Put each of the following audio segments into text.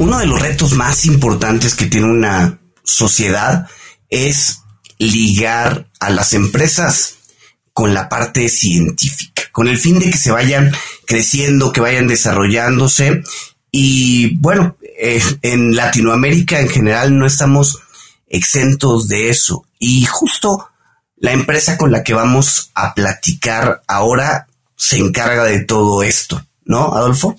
uno de los retos más importantes que tiene una sociedad es ligar a las empresas con la parte científica, con el fin de que se vayan creciendo, que vayan desarrollándose. Y bueno, eh, en Latinoamérica en general no estamos exentos de eso. Y justo la empresa con la que vamos a platicar ahora se encarga de todo esto, ¿no, Adolfo?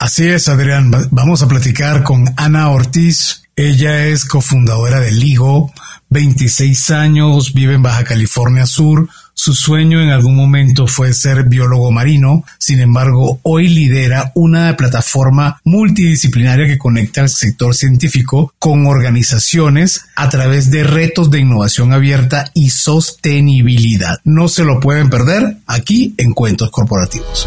Así es, Adrián. Vamos a platicar con Ana Ortiz. Ella es cofundadora de Ligo, 26 años, vive en Baja California Sur. Su sueño en algún momento fue ser biólogo marino, sin embargo, hoy lidera una plataforma multidisciplinaria que conecta al sector científico con organizaciones a través de retos de innovación abierta y sostenibilidad. No se lo pueden perder aquí en Cuentos Corporativos.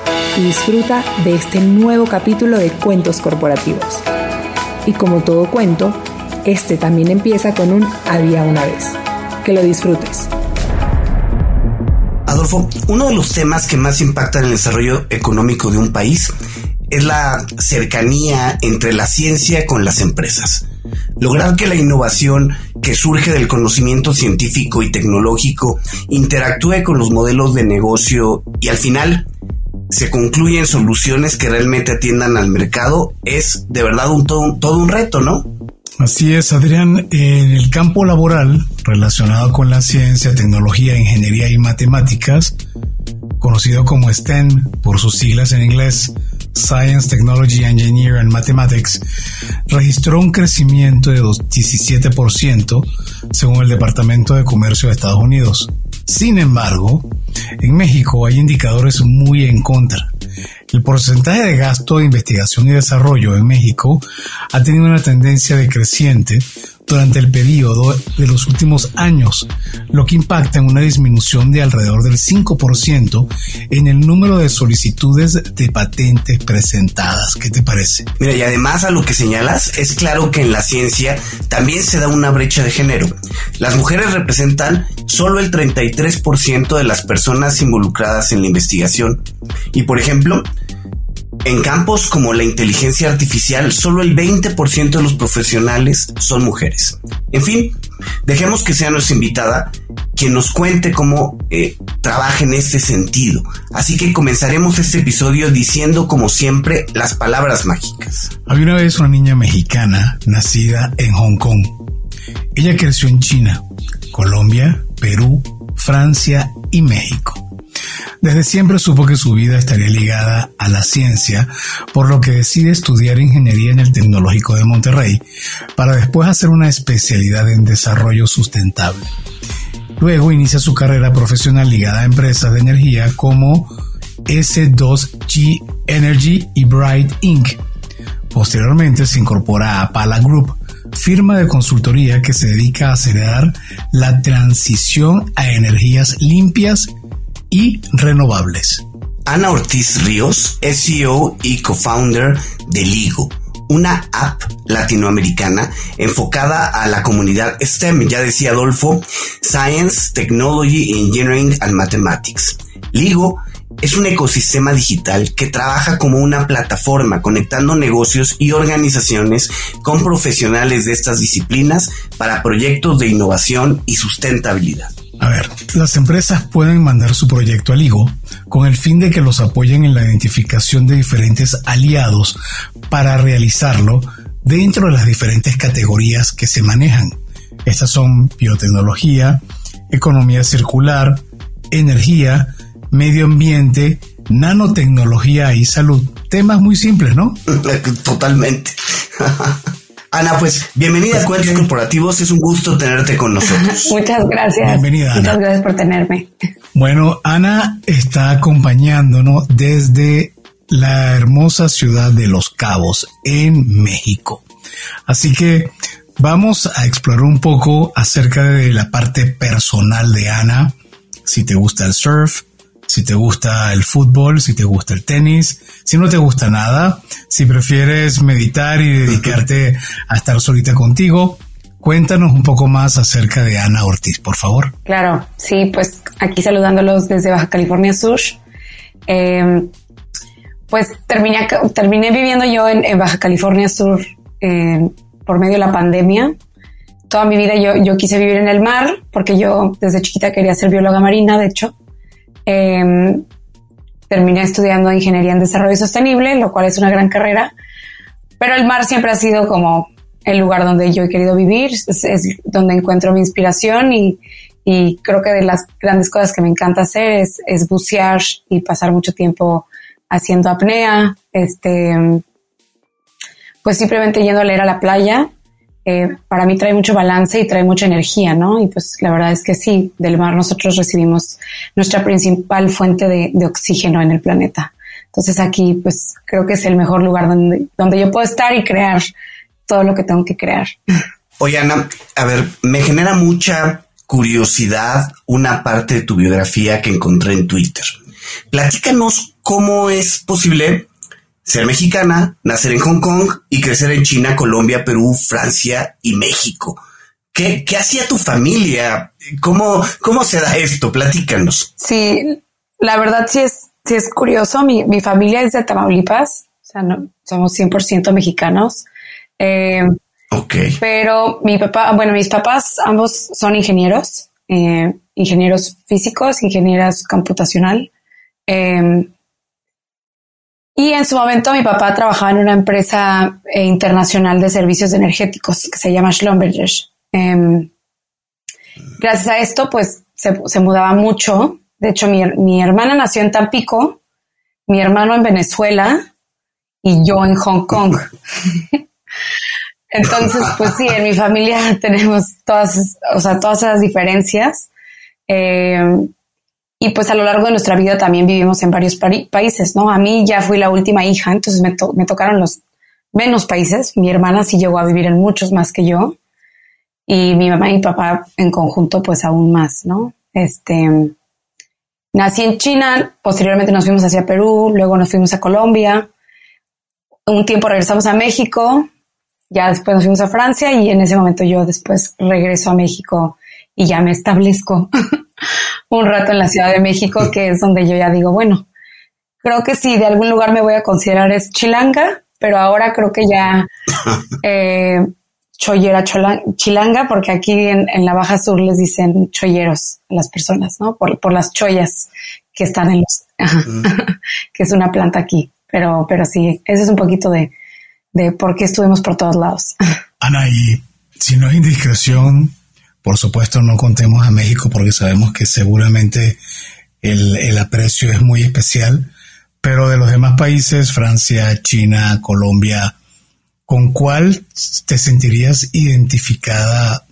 y disfruta de este nuevo capítulo de Cuentos Corporativos. Y como todo cuento, este también empieza con un había una vez. Que lo disfrutes. Adolfo, uno de los temas que más impactan el desarrollo económico de un país es la cercanía entre la ciencia con las empresas. Lograr que la innovación que surge del conocimiento científico y tecnológico interactúe con los modelos de negocio y al final se concluyen soluciones que realmente atiendan al mercado es de verdad un todo, todo un reto, ¿no? Así es, Adrián. En el campo laboral relacionado con la ciencia, tecnología, ingeniería y matemáticas, conocido como STEM por sus siglas en inglés, Science, Technology, Engineer and Mathematics, registró un crecimiento de 17% según el Departamento de Comercio de Estados Unidos. Sin embargo, en México hay indicadores muy en contra. El porcentaje de gasto de investigación y desarrollo en México ha tenido una tendencia decreciente durante el periodo de los últimos años, lo que impacta en una disminución de alrededor del 5% en el número de solicitudes de patentes presentadas. ¿Qué te parece? Mira, y además a lo que señalas, es claro que en la ciencia también se da una brecha de género. Las mujeres representan solo el 33% de las personas involucradas en la investigación. Y por ejemplo, en campos como la inteligencia artificial, solo el 20% de los profesionales son mujeres. En fin, dejemos que sea nuestra invitada quien nos cuente cómo eh, trabaja en este sentido. Así que comenzaremos este episodio diciendo, como siempre, las palabras mágicas. Había una vez una niña mexicana nacida en Hong Kong. Ella creció en China, Colombia, Perú, Francia y México. Desde siempre supo que su vida estaría ligada a la ciencia, por lo que decide estudiar ingeniería en el Tecnológico de Monterrey, para después hacer una especialidad en desarrollo sustentable. Luego inicia su carrera profesional ligada a empresas de energía como S2G Energy y Bright Inc. Posteriormente se incorpora a Pala Group, firma de consultoría que se dedica a acelerar la transición a energías limpias y renovables. Ana Ortiz Ríos CEO y co-founder de Ligo, una app latinoamericana enfocada a la comunidad STEM, ya decía Adolfo, Science, Technology, Engineering and Mathematics. Ligo es un ecosistema digital que trabaja como una plataforma conectando negocios y organizaciones con profesionales de estas disciplinas para proyectos de innovación y sustentabilidad. A ver, las empresas pueden mandar su proyecto al IGO con el fin de que los apoyen en la identificación de diferentes aliados para realizarlo dentro de las diferentes categorías que se manejan. Estas son biotecnología, economía circular, energía, medio ambiente, nanotecnología y salud. Temas muy simples, ¿no? Totalmente. Ana, pues bienvenida a Cuentos Corporativos. Es un gusto tenerte con nosotros. Muchas gracias. Bienvenida. Muchas gracias por tenerme. Bueno, Ana está acompañándonos desde la hermosa ciudad de Los Cabos en México. Así que vamos a explorar un poco acerca de la parte personal de Ana, si te gusta el surf, si te gusta el fútbol, si te gusta el tenis, si no te gusta nada, si prefieres meditar y dedicarte a estar solita contigo. Cuéntanos un poco más acerca de Ana Ortiz, por favor. Claro, sí, pues aquí saludándolos desde Baja California Sur. Em, pues terminé, terminé viviendo yo en, Baja California Sur em, por medio de la pandemia. Toda mi vida yo, yo quise vivir en el mar porque yo desde chiquita quería ser bióloga marina, de hecho. Em, terminé estudiando ingeniería en desarrollo sostenible, lo cual es una gran carrera, pero el mar siempre ha sido como el lugar donde yo he querido vivir, es, donde encuentro mi inspiración y, creo que de las grandes cosas que me encanta hacer es, es bucear y pasar mucho tiempo haciendo apnea, este, pues simplemente yendo a leer a la playa eh, para mí trae mucho balance y trae mucha energía, ¿no? Y pues la verdad es que sí, del mar nosotros recibimos nuestra principal fuente de, oxígeno en el planeta. Entonces aquí pues creo que es el mejor lugar donde, donde yo puedo estar y crear todo lo que tengo que crear. Oye, Ana, a ver, me genera mucha curiosidad una parte de tu biografía que encontré en Twitter. Platícanos cómo es posible ser mexicana, nacer en Hong Kong y crecer en China, Colombia, Perú, Francia y México. ¿Qué, qué hacía tu familia? ¿Cómo, ¿Cómo se da esto? Platícanos. Sí, la verdad sí es, sí es curioso. Mi, mi familia es de Tamaulipas, o sea, no, somos 100% mexicanos. Eh, ok. Pero mi papá, bueno, mis papás ambos son ingenieros, eh, ingenieros físicos, ingenieras computacional. Eh, y en su momento mi papá trabajaba en una empresa eh, internacional de servicios energéticos que se llama Schlumberger. Em, gracias a esto, pues se, mudaba mucho. De hecho, mi, hermana nació en Tampico, mi hermano en Venezuela y yo en Hong Kong. Entonces, pues sí, en mi familia tenemos todas, o sea, todas esas diferencias. Eh, y pues a lo largo de nuestra vida también vivimos en varios países, ¿no? A mí ya fui la última hija, entonces me, me tocaron los menos países. Mi hermana sí llegó a vivir en muchos más que yo. Y mi mamá y mi papá en conjunto, pues aún más, ¿no? Este, nací en China, posteriormente nos fuimos hacia Perú, luego nos fuimos a Colombia. Un tiempo regresamos a México, ya después nos fuimos a Francia y en ese momento yo después regreso a México y ya me establezco un rato en la Ciudad de México, que es donde yo ya digo, bueno, creo que si de algún lugar me voy a considerar es Chilanga, pero ahora creo que ya eh, chollera chilanga, porque aquí en, la Baja Sur les dicen cholleros a las personas, ¿no? Por, por las chollas que están en los, mm. que es una planta aquí. Pero, pero sí, ese es un poquito de, de por qué estuvimos por todos lados. Ana, y si no hay indiscreción, por supuesto, no contemos a México porque sabemos que seguramente el, aprecio es muy especial, pero de los demás países, Francia, China, Colombia, ¿con cuál te sentirías identificada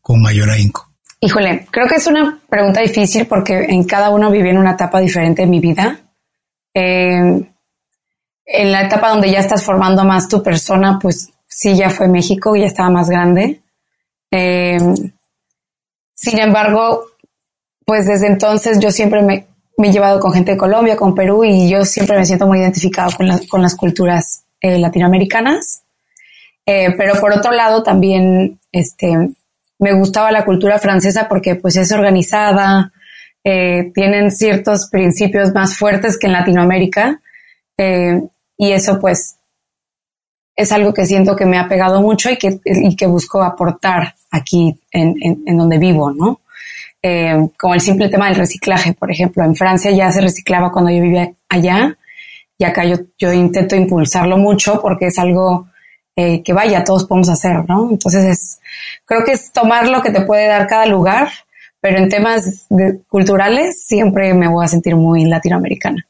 con mayor ahínco? Híjole, creo que es una pregunta difícil porque en cada uno viví en una etapa diferente de mi vida. Eh, en la etapa donde ya estás formando más tu persona, pues sí, ya fue México, ya estaba más grande. Eh, sin embargo, pues desde entonces yo siempre me, he llevado con gente de Colombia, con Perú y yo siempre me siento muy identificado con, las culturas eh, latinoamericanas. Eh, pero por otro lado también este, me gustaba la cultura francesa porque pues es organizada, eh, tienen ciertos principios más fuertes que en Latinoamérica y eso pues es algo que siento que me ha pegado mucho y que, y que busco aportar aquí en, en, donde vivo, ¿no? Eh, como el simple tema del reciclaje, por ejemplo. En Francia ya se reciclaba cuando yo vivía allá y acá yo, yo intento impulsarlo mucho porque es algo eh, que vaya, todos podemos hacer, ¿no? Entonces es, creo que es tomar lo que te puede dar cada lugar, pero en temas culturales siempre me voy a sentir muy latinoamericana.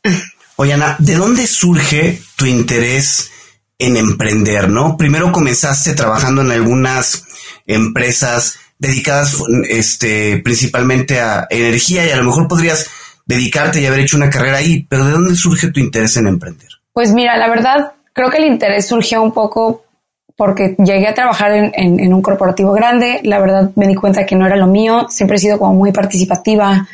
Oye, Ana, ¿de dónde surge tu interés en emprender, no? Primero comenzaste trabajando en algunas empresas dedicadas este, principalmente a energía y a lo mejor podrías dedicarte y haber hecho una carrera ahí, pero ¿de dónde surge tu interés en emprender? Pues mira, la verdad, creo que el interés surgió un poco porque llegué a trabajar en, un corporativo grande. La verdad, me di cuenta que no era lo mío. Siempre he sido como muy participativa.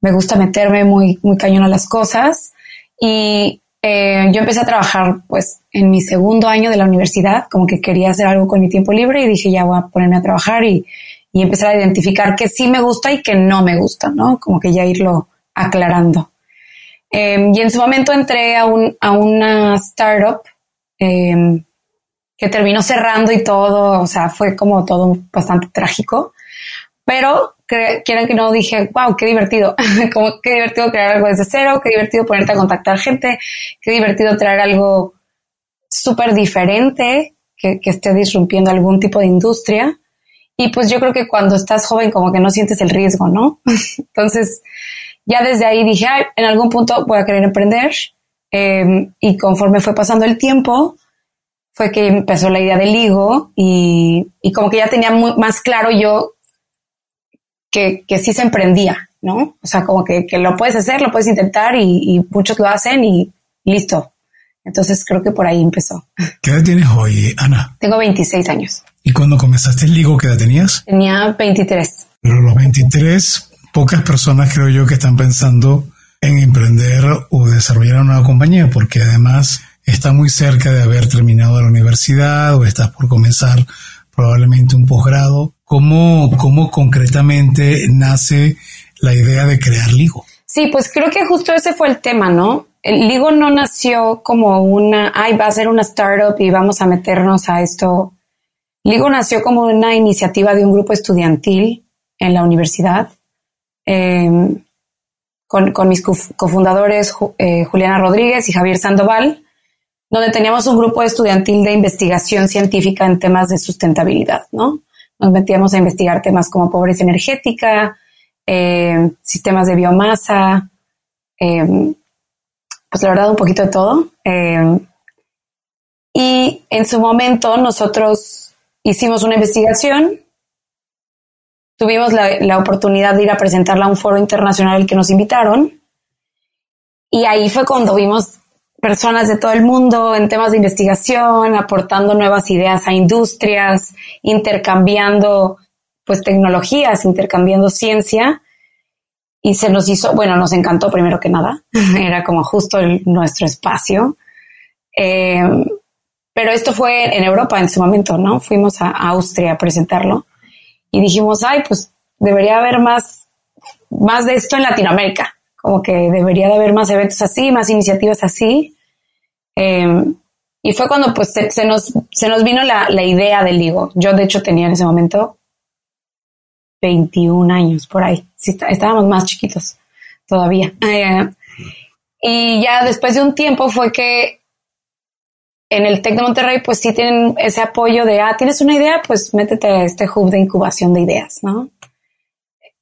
Me gusta meterme muy, muy cañón a las cosas. Y eh, yo empecé a trabajar pues en mi segundo año de la universidad, como que quería hacer algo con mi tiempo libre y dije ya voy a ponerme a trabajar y, y empezar a identificar que sí me gusta y que no me gusta, ¿no? Como que ya irlo aclarando. Em, y en su momento entré a, un, a una startup em, que terminó cerrando y todo, o sea, fue como todo bastante trágico, pero quieran que no dije, wow, qué divertido, como qué divertido crear algo desde cero, qué divertido ponerte a contactar gente, qué divertido traer algo súper diferente que, que esté disrumpiendo algún tipo de industria. Y pues yo creo que cuando estás joven como que no sientes el riesgo, ¿no? Entonces, ya desde ahí dije, en algún punto voy a querer emprender. Em, y conforme fue pasando el tiempo, fue que empezó la idea del Ligo y, y como que ya tenía más claro yo que, que, sí se emprendía, ¿no? O sea, como que, que lo puedes hacer, lo puedes intentar y, muchos lo hacen y listo. Entonces creo que por ahí empezó. ¿Qué edad tienes hoy, Ana? Tengo 26 años. ¿Y cuando comenzaste el Ligo, qué edad tenías? Tenía 23. Pero los 23 pocas personas creo yo que están pensando en emprender o desarrollar una nueva compañía, porque además está muy cerca de haber terminado la universidad o estás por comenzar probablemente un posgrado. ¿Cómo, ¿Cómo concretamente nace la idea de crear Ligo? Sí, pues creo que justo ese fue el tema, ¿no? El Ligo no nació como una, ay, va a ser una startup y vamos a meternos a esto. Ligo nació como una iniciativa de un grupo estudiantil en la universidad Em, con, mis cofundadores eh, Juliana Rodríguez y Javier Sandoval, donde teníamos un grupo estudiantil de investigación científica en temas de sustentabilidad, ¿no? Nos metíamos a investigar temas como pobreza energética, em, sistemas de biomasa, em, pues la verdad un poquito de todo. y en su momento nosotros hicimos una investigación tuvimos la, oportunidad de ir a presentarla a un foro internacional que nos invitaron. Y ahí fue cuando vimos personas de todo el mundo en temas de investigación, aportando nuevas ideas a industrias, intercambiando pues tecnologías, intercambiando ciencia. Y se nos hizo, bueno, nos encantó primero que nada, era como justo nuestro espacio. Eh, pero esto fue en Europa en su momento, ¿no? Fuimos a Austria a presentarlo y dijimos, ay, pues debería haber más, más de esto en Latinoamérica, como que debería de haber más eventos así, más iniciativas así. Em, y fue cuando pues se, nos, se nos vino la, idea del Ligo. Yo de hecho tenía en ese momento 21 años por ahí. Estábamos más chiquitos todavía. Eh, y ya después de un tiempo fue que en el TEC de Monterrey, pues sí tienen ese apoyo de, ah, tienes una idea, pues métete a este hub de incubación de ideas, ¿no?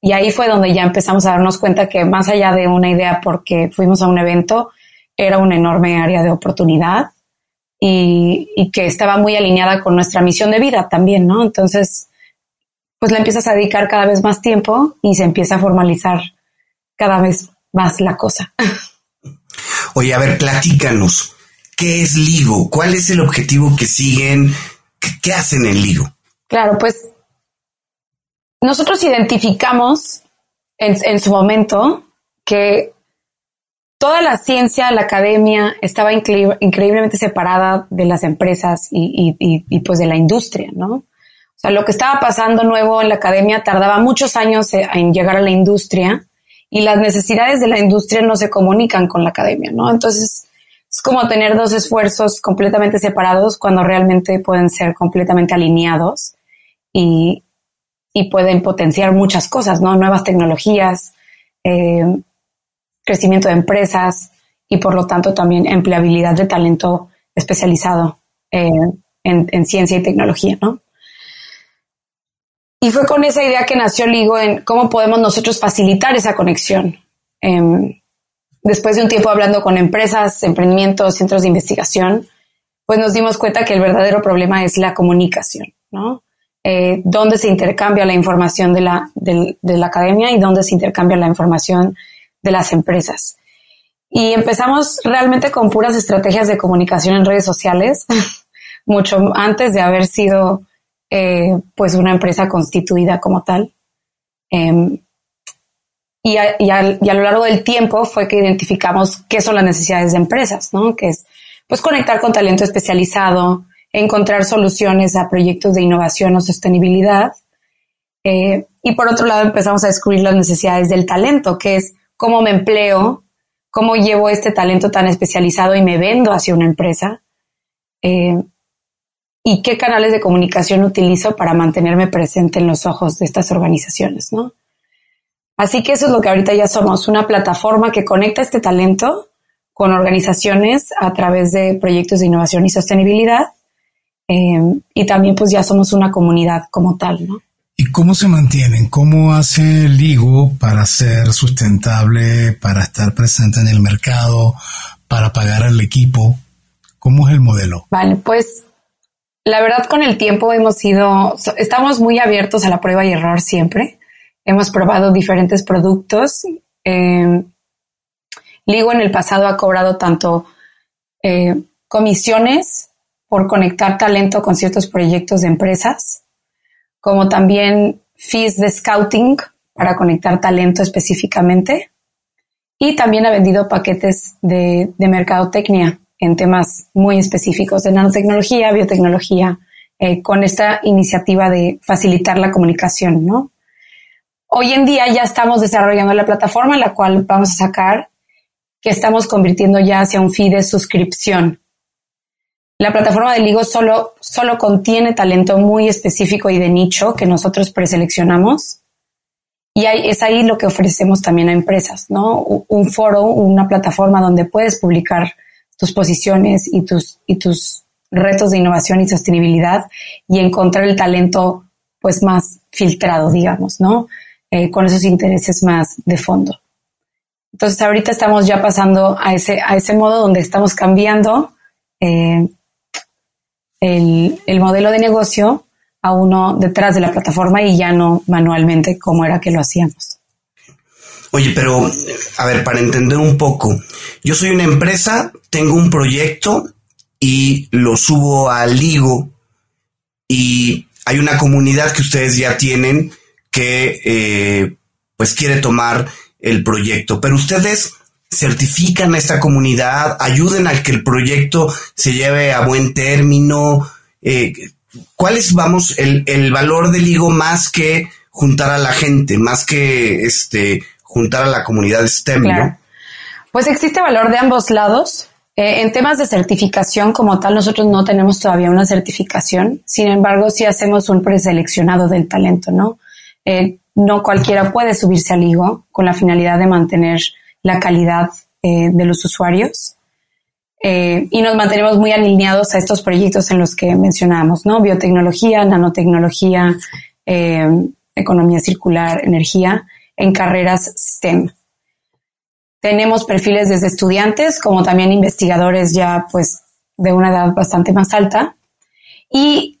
Y ahí fue donde ya empezamos a darnos cuenta que más allá de una idea porque fuimos a un evento, era una enorme área de oportunidad y, y que estaba muy alineada con nuestra misión de vida también, ¿no? Entonces, pues le empiezas a dedicar cada vez más tiempo y se empieza a formalizar cada vez más la cosa. Oye, a ver, platícanos. ¿Qué es LIGO? ¿Cuál es el objetivo que siguen? ¿Qué hacen en LIGO? Claro, pues nosotros identificamos en, su momento que toda la ciencia, la academia estaba increíblemente separada de las empresas y, pues de la industria, ¿no? O sea, lo que estaba pasando nuevo en la academia tardaba muchos años en llegar a la industria y las necesidades de la industria no se comunican con la academia, ¿no? Entonces, es como tener dos esfuerzos completamente separados cuando realmente pueden ser completamente alineados y, pueden potenciar muchas cosas, ¿no? Nuevas tecnologías, eh, crecimiento de empresas y por lo tanto también empleabilidad de talento especializado eh, en, ciencia y tecnología, ¿no? Y fue con esa idea que nació Ligo en cómo podemos nosotros facilitar esa conexión. Em, después de un tiempo hablando con empresas, emprendimientos, centros de investigación, pues nos dimos cuenta que el verdadero problema es la comunicación, ¿no? Eh, dónde se intercambia la información de la, de, la academia y dónde se intercambia la información de las empresas. Y empezamos realmente con puras estrategias de comunicación en redes sociales, mucho antes de haber sido eh, pues una empresa constituida como tal. Em, y, a, lo largo del tiempo fue que identificamos qué son las necesidades de empresas, ¿no? Que es pues conectar con talento especializado, encontrar soluciones a proyectos de innovación o sostenibilidad. Eh, y por otro lado empezamos a descubrir las necesidades del talento, que es cómo me empleo, cómo llevo este talento tan especializado y me vendo hacia una empresa. Eh, y qué canales de comunicación utilizo para mantenerme presente en los ojos de estas organizaciones, ¿no? Así que eso es lo que ahorita ya somos, una plataforma que conecta este talento con organizaciones a través de proyectos de innovación y sostenibilidad. Eh, y también pues ya somos una comunidad como tal, ¿no? ¿Y cómo se mantienen? ¿Cómo hace Ligo para ser sustentable, para estar presente en el mercado, para pagar al equipo? ¿Cómo es el modelo? Vale, pues la verdad con el tiempo hemos sido, estamos muy abiertos a la prueba y error siempre. Hemos probado diferentes productos. Eh, Ligo en el pasado ha cobrado tanto eh, comisiones por conectar talento con ciertos proyectos de empresas, como también fees de scouting para conectar talento específicamente. Y también ha vendido paquetes de, de mercadotecnia en temas muy específicos de nanotecnología, biotecnología, eh, con esta iniciativa de facilitar la comunicación, ¿no? Hoy en día ya estamos desarrollando la plataforma, la cual vamos a sacar, que estamos convirtiendo ya hacia un fee de suscripción. La plataforma de Ligo solo, solo contiene talento muy específico y de nicho que nosotros preseleccionamos. Y es ahí lo que ofrecemos también a empresas, ¿no? Un foro, una plataforma donde puedes publicar tus posiciones y tus, y tus retos de innovación y sostenibilidad y encontrar el talento pues más filtrado, digamos, ¿no? Eh, con esos intereses más de fondo. Entonces ahorita estamos ya pasando a ese, a ese modo donde estamos cambiando eh, el, el modelo de negocio a uno detrás de la plataforma y ya no manualmente como era que lo hacíamos. Oye, pero a ver, para entender un poco, yo soy una empresa, tengo un proyecto y lo subo al Ligo y hay una comunidad que ustedes ya tienen que eh, pues quiere tomar el proyecto, pero ustedes certifican a esta comunidad, ayuden a que el proyecto se lleve a buen término. Eh, ¿Cuál es, vamos, el, el valor del Ligo más que juntar a la gente, más que este juntar a la comunidad STEM, ¿no? Pues existe valor de ambos lados. Eh, en temas de certificación como tal, nosotros no tenemos todavía una certificación. Sin embargo, sí hacemos un preseleccionado del talento, ¿no? Eh, no cualquiera puede subirse al higo con la finalidad de mantener la calidad eh, de los usuarios. y nos mantenemos muy alineados a estos proyectos en los que mencionamos, ¿no? Biotecnología, nanotecnología, economía circular, energía en carreras STEM. Tenemos perfiles desde estudiantes como también investigadores ya pues de una edad bastante más alta. Y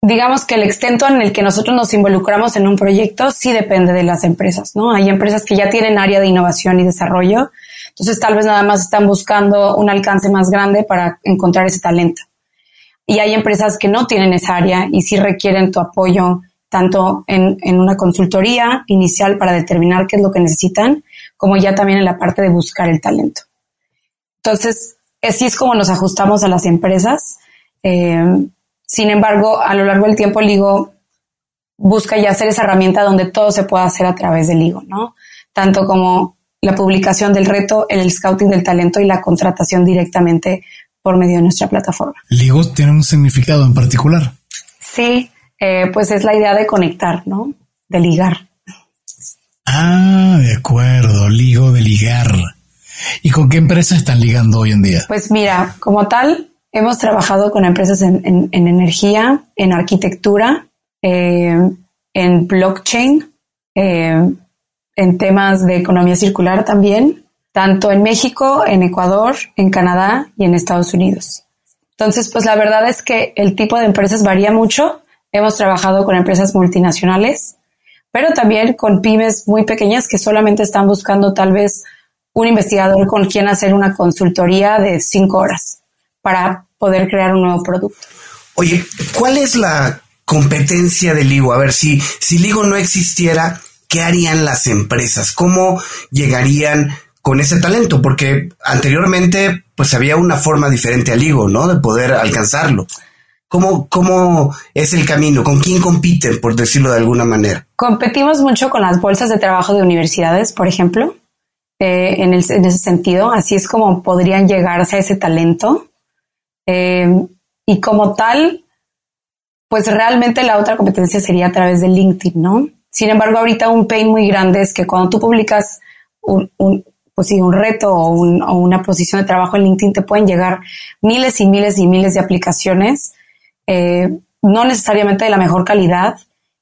digamos que el extento en el que nosotros nos involucramos en un proyecto sí depende de las empresas, ¿no? Hay empresas que ya tienen área de innovación y desarrollo, entonces tal vez nada más están buscando un alcance más grande para encontrar ese talento. Y hay empresas que no tienen esa área y sí requieren tu apoyo tanto en, en, una consultoría inicial para determinar qué es lo que necesitan, como ya también en la parte de buscar el talento. Entonces, así es como nos ajustamos a las empresas. Eh, sin embargo, a lo largo del tiempo, Ligo busca ya hacer esa herramienta donde todo se pueda hacer a través del Ligo, ¿no? Tanto como la publicación del reto, el scouting del talento y la contratación directamente por medio de nuestra plataforma. ¿Ligo tiene un significado en particular? Sí, eh, pues es la idea de conectar, ¿no? De ligar. Ah, de acuerdo, ligo de ligar. ¿Y con qué empresas están ligando hoy en día? Pues mira, como tal, hemos trabajado con empresas en, energía, en arquitectura, eh, en blockchain, eh, en temas de economía circular también, tanto en México, en Ecuador, en Canadá y en Estados Unidos. Entonces, pues la verdad es que el tipo de empresas varía mucho Hemos trabajado con empresas multinacionales, pero también con pymes muy pequeñas que solamente están buscando tal vez un investigador con quien hacer una consultoría de cinco horas para poder crear un nuevo producto. Oye, ¿cuál es la competencia de Ligo? A ver, si, si Ligo no existiera, ¿qué harían las empresas? ¿Cómo llegarían con ese talento? Porque anteriormente, pues había una forma diferente al Ligo, ¿no? De poder alcanzarlo. ¿Cómo, ¿Cómo es el camino? ¿Con quién compiten, por decirlo de alguna manera? Competimos mucho con las bolsas de trabajo de universidades, por ejemplo, eh, en, ese sentido. Así es como podrían llegarse a ese talento. Eh, y como tal, pues realmente la otra competencia sería a través de LinkedIn, ¿no? Sin embargo, ahorita un pain muy grande es que cuando tú publicas un, pues sí, un reto o, una posición de trabajo en LinkedIn, te pueden llegar miles y miles y miles de aplicaciones eh, no necesariamente de la mejor calidad.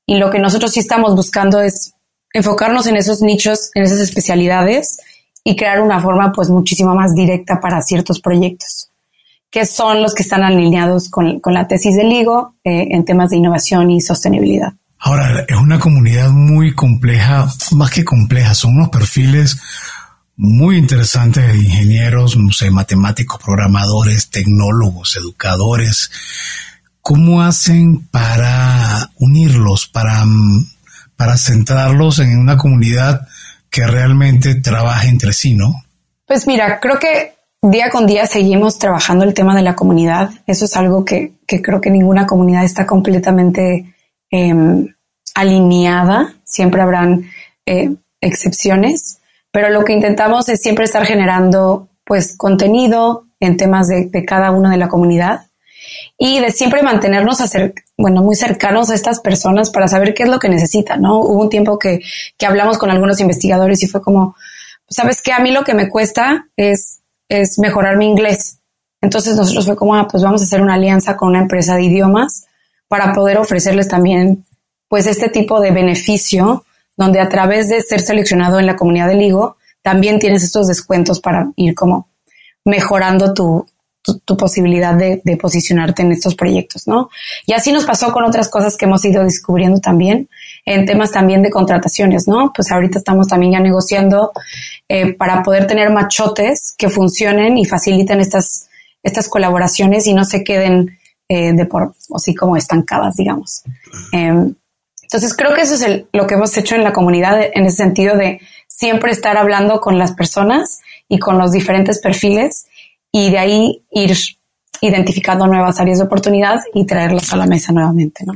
Y lo que nosotros sí estamos buscando es enfocarnos en esos nichos, en esas especialidades y crear una forma pues muchísimo más directa para ciertos proyectos, que son los que están alineados con, la tesis del LIGO eh, en temas de innovación y sostenibilidad. Ahora, es una comunidad muy compleja, más que compleja, son unos perfiles muy interesantes de ingenieros, matemáticos, programadores, tecnólogos, educadores, ¿cómo hacen para unirlos, para, para centrarlos en una comunidad que realmente trabaje entre sí, no? Pues mira, creo que día con día seguimos trabajando el tema de la comunidad. Eso es algo que, creo que ninguna comunidad está completamente em, alineada. Siempre habrán eh, excepciones, pero lo que intentamos es siempre estar generando pues contenido en temas de, de cada uno de la comunidad y de siempre mantenernos bueno, muy cercanos a estas personas para saber qué es lo que necesitan, ¿no? Hubo un tiempo que, que hablamos con algunos investigadores y fue como, ¿sabes qué? A mí lo que me cuesta es, es mejorar mi inglés. Entonces nosotros fue como, ah, pues vamos a hacer una alianza con una empresa de idiomas para poder ofrecerles también, pues, este tipo de beneficio donde a través de ser seleccionado en la comunidad de Ligo, también tienes estos descuentos para ir como mejorando tu, tu, posibilidad de, posicionarte en estos proyectos, ¿no? Y así nos pasó con otras cosas que hemos ido descubriendo también, en temas también de contrataciones, ¿no? Pues ahorita estamos también ya negociando eh, para poder tener machotes que funcionen y faciliten estas, estas colaboraciones y no se queden eh, de por, así como estancadas, digamos. Em, entonces creo que eso es lo que hemos hecho en la comunidad en ese sentido de siempre estar hablando con las personas y con los diferentes perfiles y de ahí ir identificando nuevas áreas de oportunidad y traerlas a la mesa nuevamente, ¿no?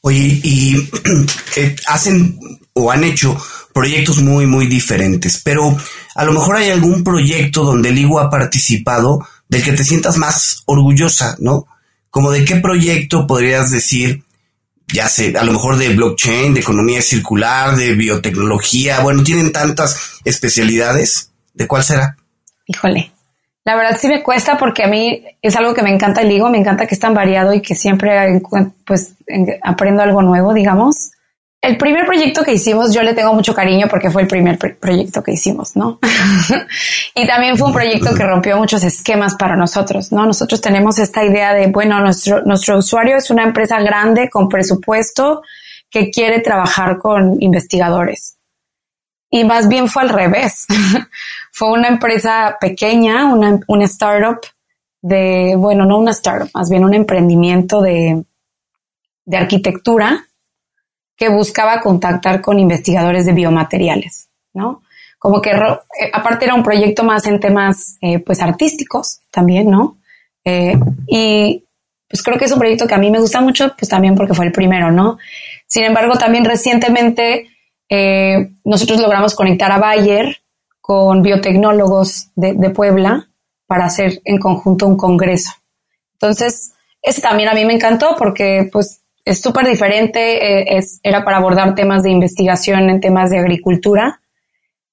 Oye, y eh, hacen o han hecho proyectos muy, muy diferentes, pero a lo mejor hay algún proyecto donde el IGO ha participado del que te sientas más orgullosa, ¿no? Como de qué proyecto podrías decir, ya sé, a lo mejor de blockchain, de economía circular, de biotecnología, bueno, tienen tantas especialidades, ¿de cuál será? Híjole, la verdad sí me cuesta porque a mí es algo que me encanta el higo, me encanta que es tan variado y que siempre pues aprendo algo nuevo, digamos. El primer proyecto que hicimos, yo le tengo mucho cariño porque fue el primer proyecto que hicimos, ¿no? y también fue un proyecto que rompió muchos esquemas para nosotros, ¿no? Nosotros tenemos esta idea de, bueno, nuestro, nuestro usuario es una empresa grande con presupuesto que quiere trabajar con investigadores. Y más bien fue al revés. fue una empresa pequeña, una, una startup de, bueno, no una startup, más bien un emprendimiento de, de arquitectura que buscaba contactar con investigadores de biomateriales, ¿no? Como que eh, aparte era un proyecto más en temas eh, pues artísticos también, ¿no? Eh, y pues creo que es un proyecto que a mí me gusta mucho, pues también porque fue el primero, ¿no? Sin embargo, también recientemente nosotros logramos conectar a Bayer con biotecnólogos de, Puebla para hacer en conjunto un congreso. Entonces, ese también a mí me encantó porque pues es súper diferente, eh, es, era para abordar temas de investigación en temas de agricultura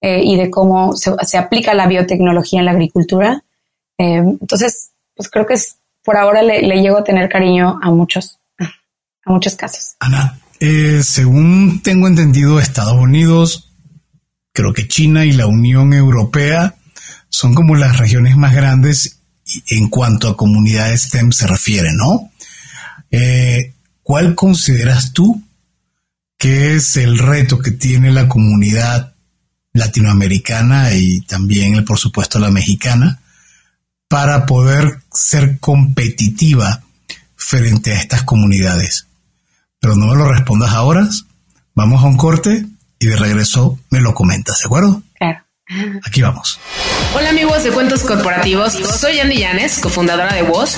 eh, y de cómo se, aplica la biotecnología en la agricultura. Eh, entonces, pues creo que es, por ahora le, le, llego a tener cariño a muchos, a muchos casos. Ana, según tengo entendido, Estados Unidos creo que China y la Unión Europea son como las regiones más grandes en cuanto a comunidades STEM se refiere, ¿no? Eh, ¿Cuál consideras tú que es el reto que tiene la comunidad latinoamericana y también, por supuesto, la mexicana, para poder ser competitiva frente a estas comunidades. Pero no me lo respondas ahora, vamos a un corte y de regreso me lo comentas, ¿de acuerdo? Claro. Aquí vamos. Hola amigos de Cuentos Corporativos, soy Andy Llanes, cofundadora de Voz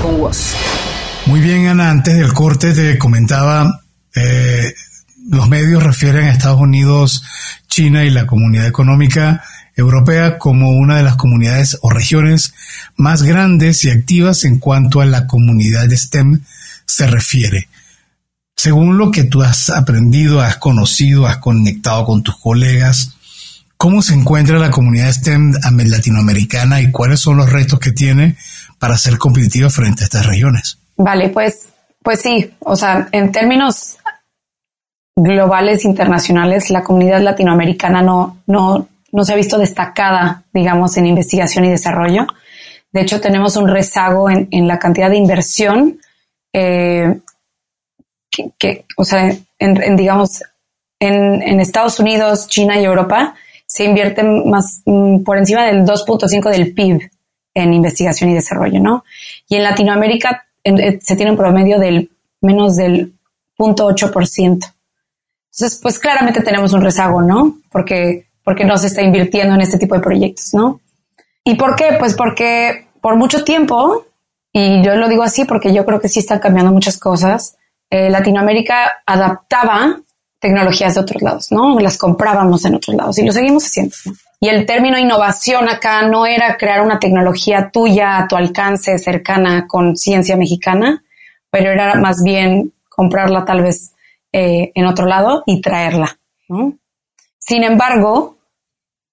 con vos. Muy bien, Ana, antes del corte te comentaba, eh, los medios refieren a Estados Unidos, China y la Comunidad Económica Europea como una de las comunidades o regiones más grandes y activas en cuanto a la comunidad de STEM se refiere. Según lo que tú has aprendido, has conocido, has conectado con tus colegas, ¿cómo se encuentra la comunidad STEM latinoamericana y cuáles son los retos que tiene para ser competitivo frente a estas regiones. Vale, pues, pues sí, o sea, en términos globales, internacionales, la comunidad latinoamericana no, no, no se ha visto destacada, digamos, en investigación y desarrollo. De hecho, tenemos un rezago en, la cantidad de inversión eh, que, o sea, en, digamos, en, en, Estados Unidos, China y Europa se invierte más mm, por encima del 2.5 del PIB en investigación y desarrollo, ¿no? Y en Latinoamérica eh, se tiene un promedio del menos del 0.8%. Entonces, pues claramente tenemos un rezago, ¿no? Porque, porque no se está invirtiendo en este tipo de proyectos, ¿no? ¿Y por qué? Pues porque por mucho tiempo, y yo lo digo así porque yo creo que sí están cambiando muchas cosas, eh, Latinoamérica adaptaba tecnologías de otros lados, ¿no? Las comprábamos en otros lados y lo seguimos haciendo. ¿no? Y el término innovación acá no era crear una tecnología tuya a tu alcance cercana con ciencia mexicana, pero era más bien comprarla tal vez eh, en otro lado y traerla. Sin embargo,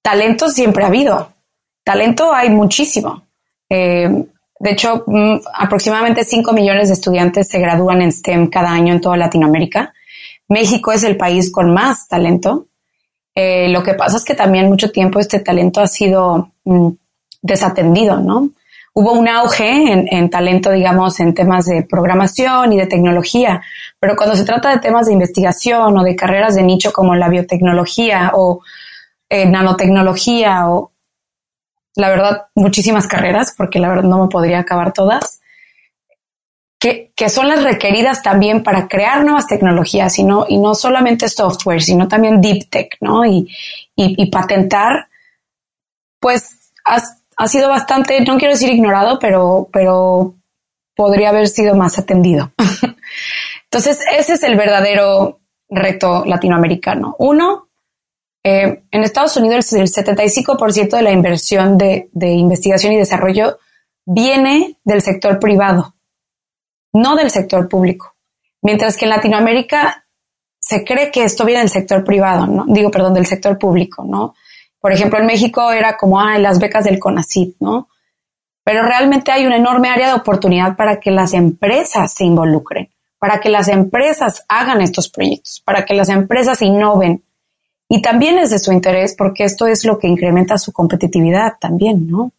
talento siempre ha habido. Talento hay muchísimo. Eh, de hecho, mm, aproximadamente 5 millones de estudiantes se gradúan en STEM cada año en toda Latinoamérica. México es el país con más talento eh, lo que pasa es que también mucho tiempo este talento ha sido mm, desatendido, ¿no? Hubo un auge en, talento, digamos, en temas de programación y de tecnología, pero cuando se trata de temas de investigación o de carreras de nicho como la biotecnología o eh, nanotecnología o, la verdad, muchísimas carreras, porque la verdad no me podría acabar todas, que, son las requeridas también para crear nuevas tecnologías y no, y no solamente software, sino también deep tech, ¿no? Y, y, patentar, pues ha sido bastante, no quiero decir ignorado, pero, pero podría haber sido más atendido. Entonces, ese es el verdadero reto latinoamericano. Uno, eh, en Estados Unidos el 75% de la inversión de, de investigación y desarrollo viene del sector privado no del sector público. Mientras que en Latinoamérica se cree que esto viene del sector privado, ¿no? Digo, perdón, del sector público, ¿no? Por ejemplo, en México era como, ah, las becas del CONACYT, ¿no? Pero realmente hay una enorme área de oportunidad para que las empresas se involucren, para que las empresas hagan estos proyectos, para que las empresas innoven. Y también es de su interés porque esto es lo que incrementa su competitividad también, ¿no?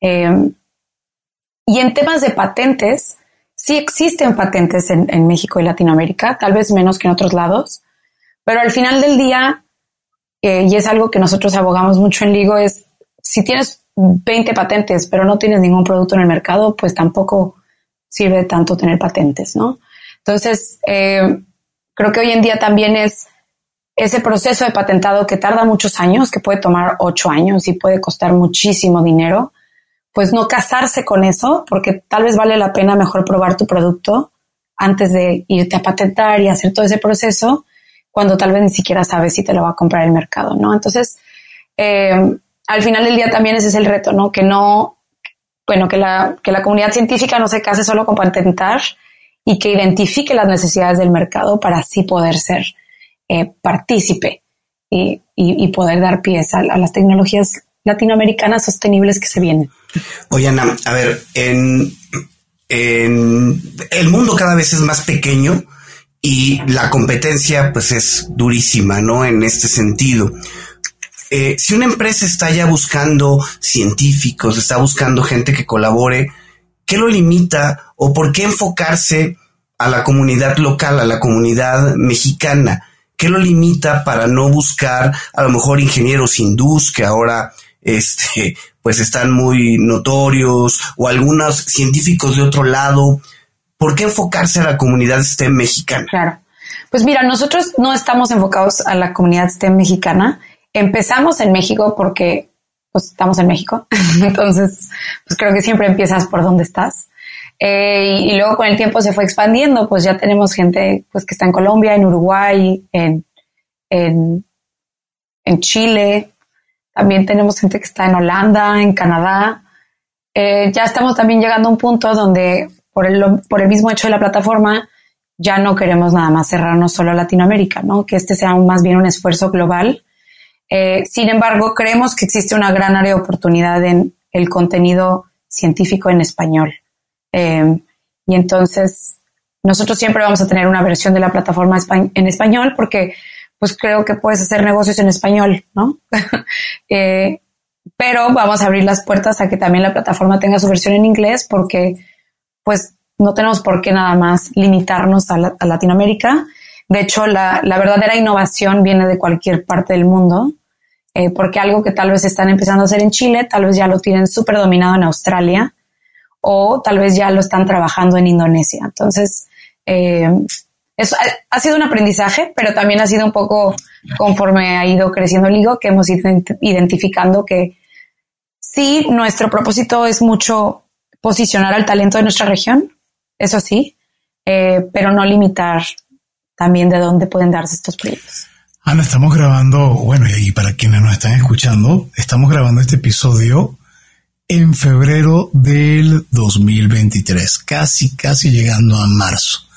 Eh, y en temas de patentes, sí existen patentes en, México y Latinoamérica, tal vez menos que en otros lados, pero al final del día, eh, y es algo que nosotros abogamos mucho en Ligo, es si tienes 20 patentes, pero no tienes ningún producto en el mercado, pues tampoco sirve tanto tener patentes, ¿no? Entonces, eh, creo que hoy en día también es ese proceso de patentado que tarda muchos años, que puede tomar ocho años y puede costar muchísimo dinero, pues no casarse con eso, porque tal vez vale la pena mejor probar tu producto antes de irte a patentar y hacer todo ese proceso, cuando tal vez ni siquiera sabes si te lo va a comprar el mercado, ¿no? Entonces, eh, al final del día también ese es el reto, ¿no? Que no, bueno, que la, que la comunidad científica no se case solo con patentar y que identifique las necesidades del mercado para así poder ser eh, partícipe y, poder dar pies a, las tecnologías latinoamericanas sostenibles que se vienen. Oye, Ana, a ver, en, el mundo cada vez es más pequeño y la competencia pues es durísima, ¿no? En este sentido. Eh, si una empresa está ya buscando científicos, está buscando gente que colabore, ¿qué lo limita o por qué enfocarse a la comunidad local, a la comunidad mexicana? ¿Qué lo limita para no buscar a lo mejor ingenieros hindús que ahora este, pues están muy notorios o algunos científicos de otro lado? ¿Por qué enfocarse a la comunidad STEM mexicana? Claro. Pues mira, nosotros no estamos enfocados a la comunidad STEM mexicana. Empezamos en México porque pues estamos en México. Entonces, pues creo que siempre empiezas por donde estás. Eh, y, luego con el tiempo se fue expandiendo, pues ya tenemos gente pues que está en Colombia, en Uruguay, en, en, Chile, también tenemos gente que está en Holanda, en Canadá. Eh, ya estamos también llegando a un punto donde por el, por el mismo hecho de la plataforma ya no queremos nada más cerrarnos solo a Latinoamérica, ¿no? Que este sea más bien un esfuerzo global eh, sin embargo, creemos que existe una gran área de oportunidad en el contenido científico en español. Eh, y entonces, nosotros siempre vamos a tener una versión de la plataforma en español porque pues creo que puedes hacer negocios en español, ¿no? Eh, pero vamos a abrir las puertas a que también la plataforma tenga su versión en inglés porque pues no tenemos por qué nada más limitarnos a, Latinoamérica. De hecho, la, la, verdadera innovación viene de cualquier parte del mundo eh, porque algo que tal vez están empezando a hacer en Chile, tal vez ya lo tienen súper dominado en Australia o tal vez ya lo están trabajando en Indonesia. Entonces, eh, eso ha, sido un aprendizaje, pero también ha sido un poco conforme ha ido creciendo el higo que hemos ido identificando que sí, nuestro propósito es mucho posicionar al talento de nuestra región, eso sí, eh, pero no limitar también de dónde pueden darse estos proyectos. Ana, estamos grabando, bueno, y para quienes nos están escuchando, estamos grabando este episodio en febrero del 2023, casi, casi llegando a marzo.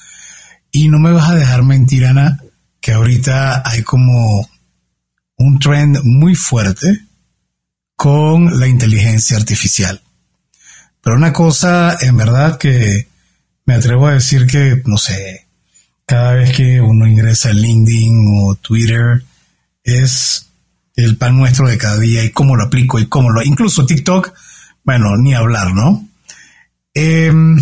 Y no me vas a dejar mentir, Ana, que ahorita hay como un trend muy fuerte con la inteligencia artificial. Pero una cosa, en verdad, que me atrevo a decir que, no sé, cada vez que uno ingresa a LinkedIn o Twitter, es el pan nuestro de cada día y cómo lo aplico y cómo lo... Incluso TikTok, bueno, ni hablar, ¿no? Em,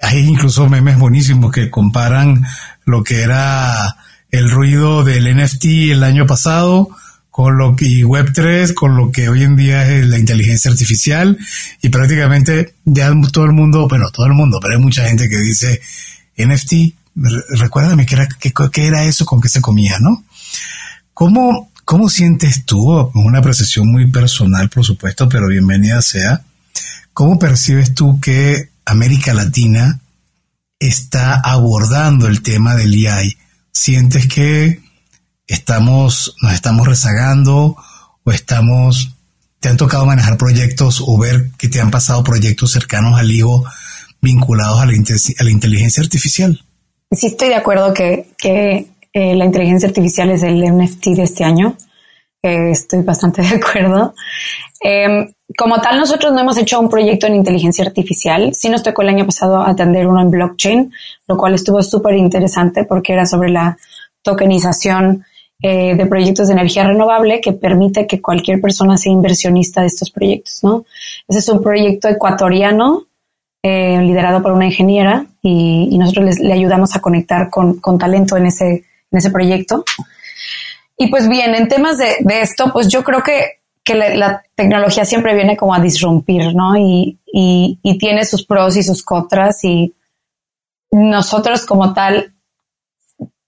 hay incluso memes buenísimos que comparan lo que era el ruido del NFT el año pasado con lo que y Web3 con lo que hoy en día es la inteligencia artificial. Y prácticamente ya todo el mundo, bueno, todo el mundo, pero hay mucha gente que dice NFT recuérdame qué era, qué, era eso con qué se comía, ¿no? ¿Cómo, ¿Cómo sientes tú, una percepción muy personal, por supuesto, pero bienvenida sea, cómo percibes tú que América Latina está abordando el tema del AI? ¿Sientes que estamos, nos estamos rezagando o estamos, te han tocado manejar proyectos o ver que te han pasado proyectos cercanos al higo vinculados a la, inteligencia artificial? sí estoy de acuerdo que, que eh, la inteligencia artificial es el NFT de este año. estoy bastante de acuerdo. Em, como tal, nosotros no hemos hecho un proyecto en inteligencia artificial. Sí nos tocó el año pasado atender uno en blockchain, lo cual estuvo súper interesante porque era sobre la tokenización eh, de proyectos de energía renovable que permite que cualquier persona sea inversionista de estos proyectos, ¿no? Ese es un proyecto ecuatoriano eh, liderado por una ingeniera y, nosotros le ayudamos a conectar con, talento en ese, en ese proyecto. Y pues bien, en temas de, esto, pues yo creo que, que la, tecnología siempre viene como a disrumpir, ¿no? Y, y, tiene sus pros y sus contras y nosotros como tal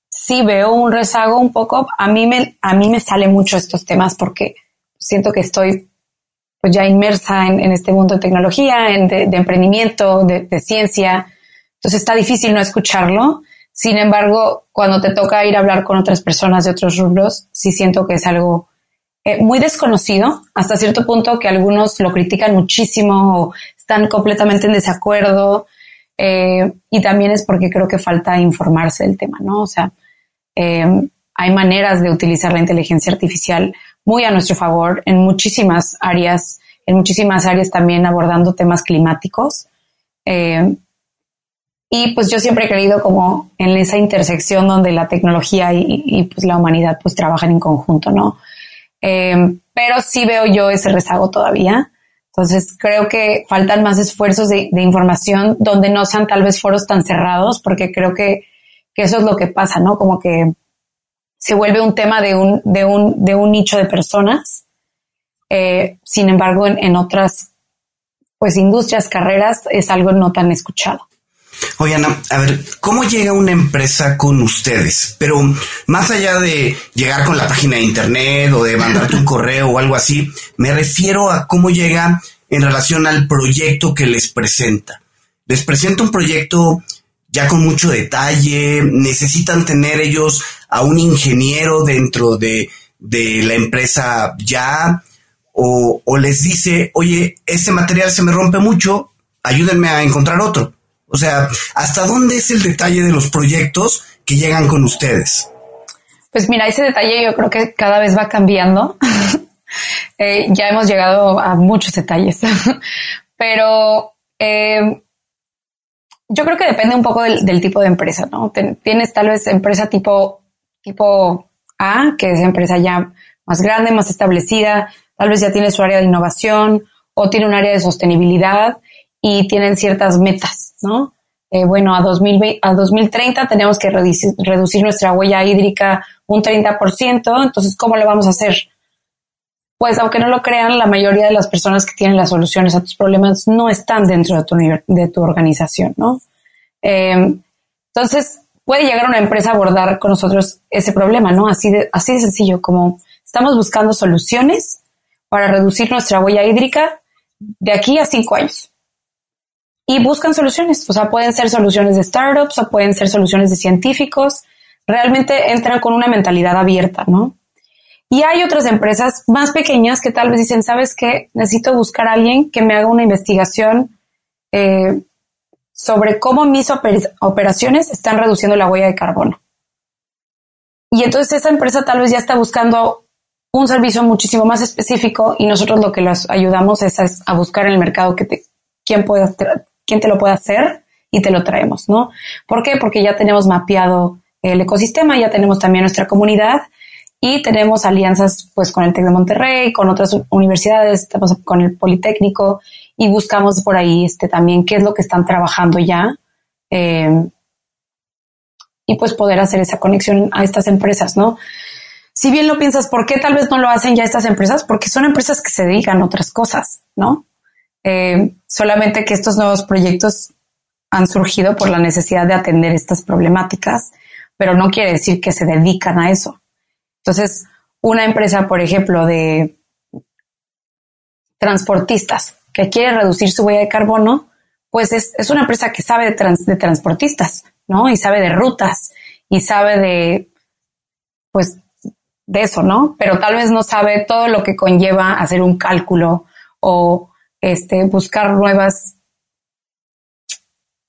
sí veo un rezago un poco. A mí me, a mí me sale mucho estos temas porque siento que estoy pues ya inmersa en, este mundo de tecnología, en de, emprendimiento, de, ciencia. Entonces está difícil no escucharlo. Sin embargo, cuando te toca ir a hablar con otras personas de otros rubros, sí siento que es algo eh, muy desconocido, hasta cierto punto que algunos lo critican muchísimo o están completamente en desacuerdo. Eh, y también es porque creo que falta informarse del tema, ¿no? O sea, eh, hay maneras de utilizar la inteligencia artificial muy a nuestro favor en muchísimas áreas, en muchísimas áreas también abordando temas climáticos. Y pues yo siempre he creído como en esa intersección donde la tecnología y, pues la humanidad pues trabajan en conjunto, ¿no? Eh, pero sí veo yo ese rezago todavía. Entonces creo que faltan más esfuerzos de, información donde no sean tal vez foros tan cerrados, porque creo que, eso es lo que pasa, ¿no? Como que se vuelve un tema de un, de un, de un nicho de personas. Eh, sin embargo, en, otras pues industrias, carreras, es algo no tan escuchado. Oye, Ana, a ver, ¿cómo llega una empresa con ustedes? Pero más allá de llegar con la página de internet o de mandarte un correo o algo así, me refiero a cómo llega en relación al proyecto que les presenta. Les presenta un proyecto ya con mucho detalle, necesitan tener ellos a un ingeniero dentro de, la empresa ya, o, o les dice, oye, este material se me rompe mucho, ayúdenme a encontrar otro. O sea, ¿hasta dónde es el detalle de los proyectos que llegan con ustedes? Pues mira, ese detalle yo creo que cada vez va cambiando. Eh, ya hemos llegado a muchos detalles, pero eh, yo creo que depende un poco del, tipo de empresa, ¿no? tienes tal vez empresa tipo, tipo A, que es empresa ya más grande, más establecida, tal vez ya tiene su área de innovación o tiene un área de sostenibilidad y tienen ciertas metas, ¿no? Eh, bueno, a, 2020, a 2030 tenemos que reducir, nuestra huella hídrica un 30%, entonces, ¿cómo lo vamos a hacer? Pues aunque no lo crean, la mayoría de las personas que tienen las soluciones a tus problemas no están dentro de tu, de tu organización, ¿no? Eh, entonces, puede llegar una empresa a abordar con nosotros ese problema, ¿no? Así de, así de sencillo, como estamos buscando soluciones para reducir nuestra huella hídrica de aquí a cinco años y buscan soluciones. O sea, pueden ser soluciones de startups o pueden ser soluciones de científicos. Realmente entran con una mentalidad abierta, ¿no? Y hay otras empresas más pequeñas que tal vez dicen, ¿sabes qué? Necesito buscar a alguien que me haga una investigación eh, sobre cómo mis operaciones están reduciendo la huella de carbono. Y entonces esa empresa tal vez ya está buscando un servicio muchísimo más específico y nosotros lo que los ayudamos es a, buscar en el mercado que te, quién puede quién te lo puede hacer y te lo traemos, ¿no? ¿Por qué? Porque ya tenemos mapeado el ecosistema, ya tenemos también nuestra comunidad y tenemos alianzas pues con el TEC de Monterrey, con otras universidades, estamos con el Politécnico y buscamos por ahí este también qué es lo que están trabajando ya eh, y pues poder hacer esa conexión a estas empresas, ¿no? Si bien lo piensas, ¿por qué tal vez no lo hacen ya estas empresas? Porque son empresas que se dedican a otras cosas, ¿no? Eh, solamente que estos nuevos proyectos han surgido por la necesidad de atender estas problemáticas, pero no quiere decir que se dedican a eso. Entonces, una empresa, por ejemplo, de transportistas que quiere reducir su huella de carbono, pues es, una empresa que sabe de, de transportistas, ¿no? Y sabe de rutas y sabe de, pues, de eso, ¿no? Pero tal vez no sabe todo lo que conlleva hacer un cálculo o este, buscar nuevas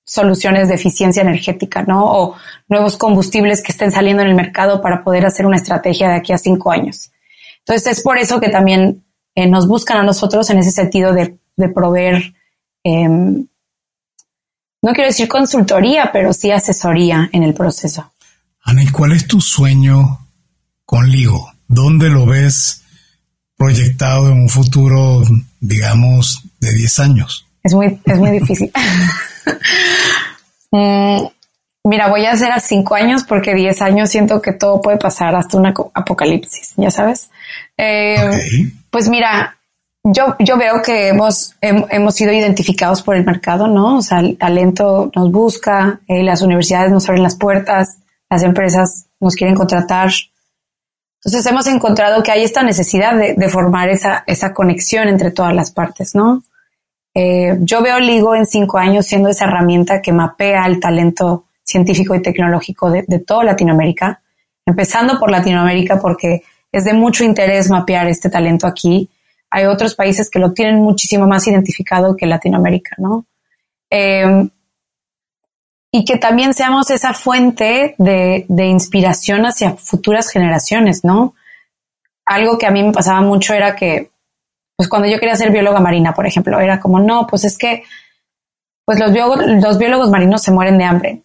soluciones de eficiencia energética, ¿no? O nuevos combustibles que estén saliendo en el mercado para poder hacer una estrategia de aquí a cinco años. Entonces es por eso que también eh, nos buscan a nosotros en ese sentido de, proveer, em, no quiero decir consultoría, pero sí asesoría en el proceso. Ana, ¿y cuál es tu sueño con Ligo? ¿Dónde lo ves proyectado en un futuro, digamos, de 10 años? Es muy, es muy difícil. Mm, mira, voy a hacer a 5 años porque 10 años siento que todo puede pasar hasta un apocalipsis, ya sabes. Eh, pues mira, yo, yo veo que hemos, hemos sido identificados por el mercado, ¿no? O sea, el talento nos busca, eh, las universidades nos abren las puertas, las empresas nos quieren contratar, entonces hemos encontrado que hay esta necesidad de, formar esa, esa, conexión entre todas las partes, ¿no? Eh, yo veo Ligo en cinco años siendo esa herramienta que mapea el talento científico y tecnológico de, de toda Latinoamérica, empezando por Latinoamérica porque es de mucho interés mapear este talento aquí. Hay otros países que lo tienen muchísimo más identificado que Latinoamérica, ¿no? Eh, y que también seamos esa fuente de, de inspiración hacia futuras generaciones, ¿no? Algo que a mí me pasaba mucho era que, pues cuando yo quería ser bióloga marina, por ejemplo, era como, no, pues es que, pues los biólogos, los biólogos marinos se mueren de hambre.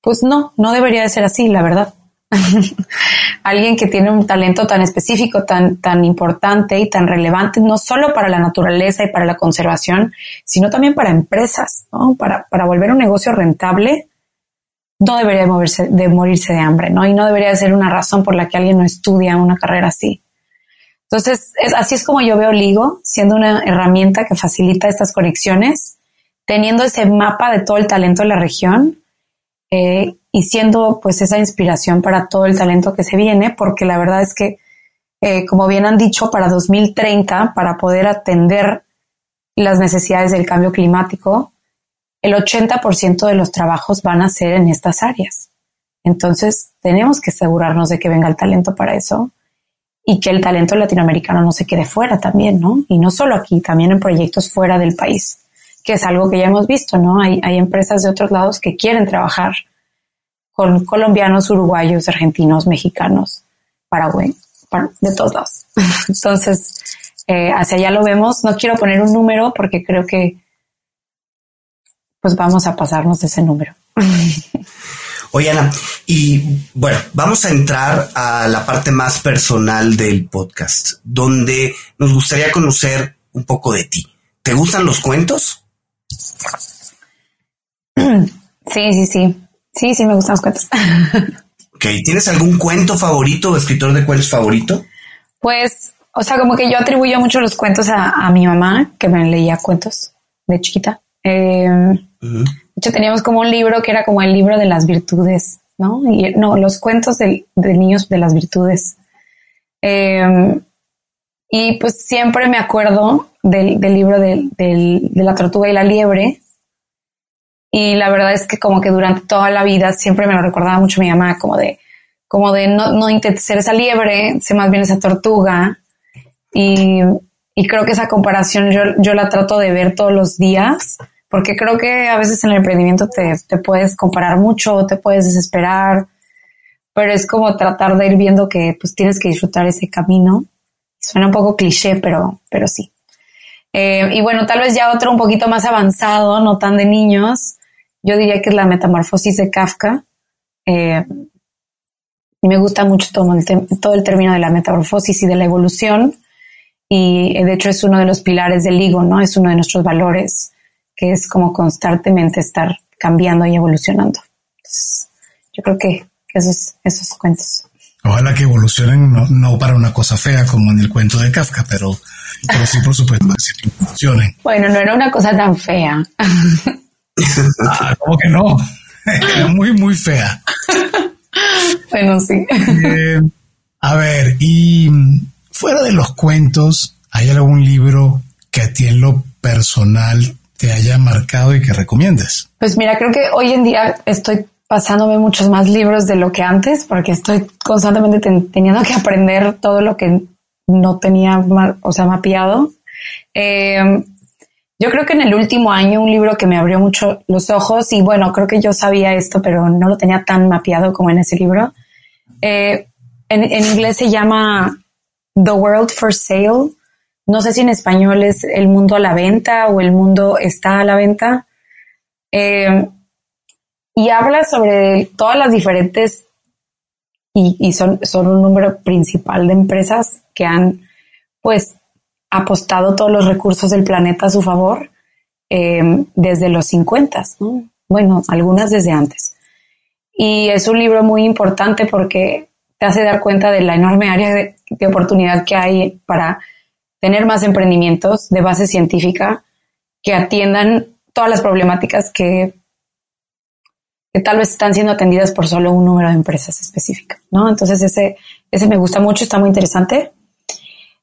Pues no, no debería de ser así, la verdad. Alguien que tiene un talento tan específico, tan, tan importante y tan relevante, no solo para la naturaleza y para la conservación, sino también para empresas, ¿no? Para, para volver un negocio rentable, no debería de, moverse, de morirse de hambre, ¿no? Y no debería ser una razón por la que alguien no estudia una carrera así. Entonces, es, así es como yo veo LIGO, siendo una herramienta que facilita estas conexiones, teniendo ese mapa de todo el talento de la región eh, y siendo pues esa inspiración para todo el talento que se viene, porque la verdad es que, eh, como bien han dicho, para 2030, para poder atender las necesidades del cambio climático, el 80% de los trabajos van a ser en estas áreas. Entonces, tenemos que asegurarnos de que venga el talento para eso y que el talento latinoamericano no se quede fuera también, ¿no? Y no solo aquí, también en proyectos fuera del país que es algo que ya hemos visto, ¿no? Hay, hay empresas de otros lados que quieren trabajar con colombianos, uruguayos, argentinos, mexicanos, Paraguay, de todos lados. Entonces, eh, hacia allá lo vemos. No quiero poner un número porque creo que pues vamos a pasarnos ese número. Oye, Ana, y bueno, vamos a entrar a la parte más personal del podcast, donde nos gustaría conocer un poco de ti. ¿Te gustan los cuentos? Sí, sí, sí. Sí, sí, me gustan los cuentos. ok, ¿tienes algún cuento favorito o escritor de cuentos favorito? Pues, o sea, como que yo atribuyo mucho los cuentos a, mi mamá, que me leía cuentos de chiquita. Em, de hecho, teníamos como un libro que era como el libro de las virtudes, ¿no? Y, no, los cuentos de, niños de las virtudes. Em, y pues siempre me acuerdo del, libro de, la tortuga y la liebre. Y la verdad es que como que durante toda la vida siempre me lo recordaba mucho mi mamá, como de, como de no, no intentar ser esa liebre, ser más bien esa tortuga. Y, creo que esa comparación yo, yo, la trato de ver todos los días, porque creo que a veces en el emprendimiento te, te puedes comparar mucho, te puedes desesperar, pero es como tratar de ir viendo que pues tienes que disfrutar ese camino. Suena un poco cliché, pero, pero sí. Eh, y bueno, tal vez ya otro un poquito más avanzado, no tan de niños, yo diría que es la metamorfosis de Kafka. Eh, y me gusta mucho todo el, todo el término de la metamorfosis y de la evolución. Y eh, de hecho es uno de los pilares del LIGO, ¿no? Es uno de nuestros valores, que es como constantemente estar cambiando y evolucionando. yo creo que, esos, esos cuentos. Ojalá que evolucionen, no, para una cosa fea como en el cuento de Kafka, pero, pero sí, por supuesto, que evolucionen. Bueno, no era una cosa tan fea. Ah, ¿Cómo que no? Era muy, muy fea. bueno, sí. Eh, a ver, y fuera de los cuentos, ¿hay algún libro que a ti en lo personal te haya marcado y que recomiendes? Pues mira, creo que hoy en día estoy pasándome muchos más libros de lo que antes, porque estoy constantemente teniendo que aprender todo lo que no tenía, o sea, mapeado. Eh, yo creo que en el último año un libro que me abrió mucho los ojos y bueno, creo que yo sabía esto, pero no lo tenía tan mapeado como en ese libro. Eh, en, inglés se llama The World for Sale. No sé si en español es El mundo a la venta o El mundo está a la venta. Eh, y habla sobre todas las diferentes, y, son, son un número principal de empresas que han pues apostado todos los recursos del planeta a su favor eh, desde los 50, bueno, algunas desde antes. Y es un libro muy importante porque te hace dar cuenta de la enorme área de, de oportunidad que hay para tener más emprendimientos de base científica que atiendan todas las problemáticas que que tal vez están siendo atendidas por solo un número de empresas específicas, ¿no? Entonces ese, ese me gusta mucho, está muy interesante.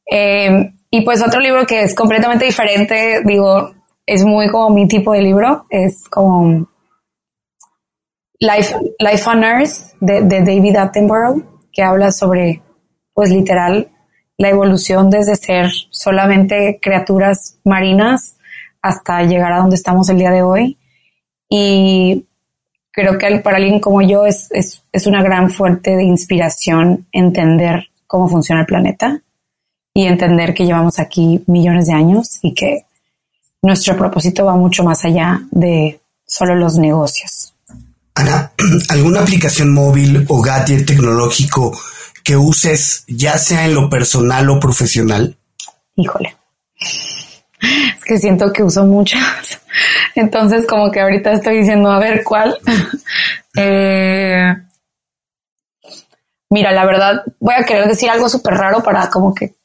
Eh, y pues otro libro que es completamente diferente, digo, es muy como mi tipo de libro, es como Life, Life on Earth de, de David Attenborough, que habla sobre, pues literal, la evolución desde ser solamente criaturas marinas hasta llegar a donde estamos el día de hoy. Y creo que para alguien como yo es, es, es una gran fuente de inspiración entender cómo funciona el planeta y entender que llevamos aquí millones de años y que nuestro propósito va mucho más allá de solo los negocios. Ana, ¿alguna aplicación móvil o gadget tecnológico que uses ya sea en lo personal o profesional? Híjole. Es que siento que uso muchas. Entonces como que ahorita estoy diciendo a ver cuál. eh, mira, la verdad voy a querer decir algo súper raro para como que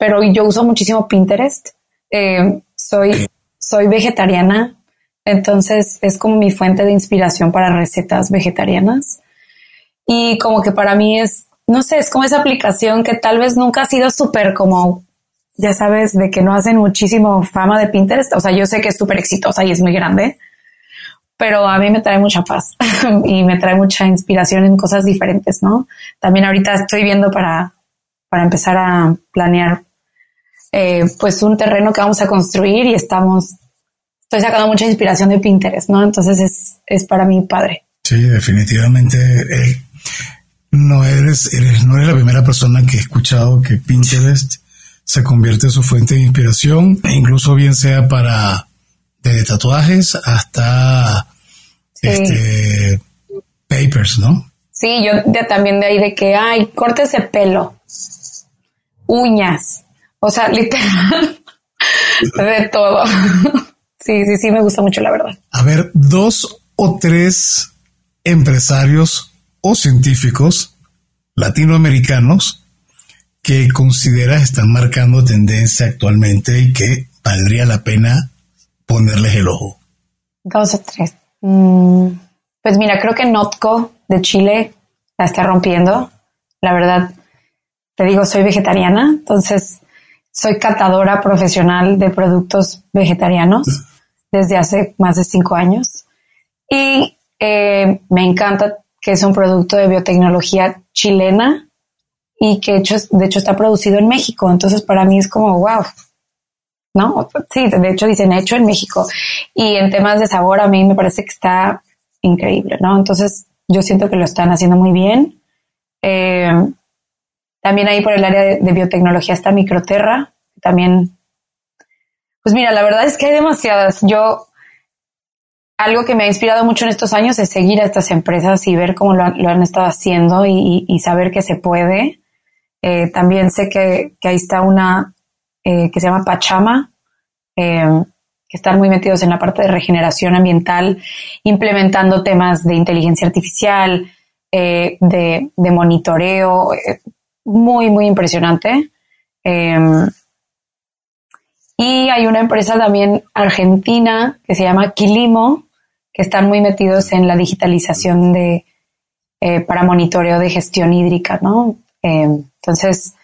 pero yo uso muchísimo Pinterest. Eh, soy, soy vegetariana, entonces es como mi fuente de inspiración para recetas vegetarianas. Y como que para mí es, no sé, es como esa aplicación que tal vez nunca ha sido súper como, ya sabes, de que no hacen muchísimo fama de Pinterest. O sea, yo sé que es súper exitosa y es muy grande, pero a mí me trae mucha paz y me trae mucha inspiración en cosas diferentes, ¿no? También ahorita estoy viendo para, para empezar a planear eh, pues un terreno que vamos a construir y estamos, estoy sacando mucha inspiración de Pinterest, ¿no? Entonces es, es para mí padre. Sí, definitivamente. Eh, no eres, eres, no eres la primera persona que he escuchado que Pinterest se convierte en su fuente de inspiración, e incluso bien sea para desde tatuajes hasta este papers, ¿no? Sí, yo también de ahí de que hay cortes de pelo, uñas, o sea, literal, de todo. Sí, sí, sí, me gusta mucho, la verdad. A ver, dos o tres empresarios o científicos latinoamericanos que consideras están marcando tendencia actualmente y que valdría la pena ponerles el ojo. Dos o tres. Mm, pues mira, creo que Notco de Chile la está rompiendo. La verdad, te digo, soy vegetariana, entonces soy catadora profesional de productos vegetarianos desde hace más de cinco años y eh, me encanta que es un producto de biotecnología chilena y que de hecho está producido en México. Entonces para mí es como, wow, ¿no? Sí, de hecho dicen hecho en México. Y en temas de sabor a mí me parece que está increíble, ¿no? Entonces yo siento que lo están haciendo muy bien. Eh, también ahí por el área de, biotecnología está Microterra, también. Pues mira, la verdad es que hay demasiadas. Yo, algo que me ha inspirado mucho en estos años es seguir a estas empresas y ver cómo lo, han estado haciendo y, saber que se puede. Eh, también sé que, ahí está una eh, que se llama Pachama, eh, que están muy metidos en la parte de regeneración ambiental, implementando temas de inteligencia artificial, de, monitoreo, muy, muy impresionante. Em, y hay una empresa también argentina que se llama Quilimo, que están muy metidos en la digitalización de eh, para monitoreo de gestión hídrica, ¿no? Em, entonces,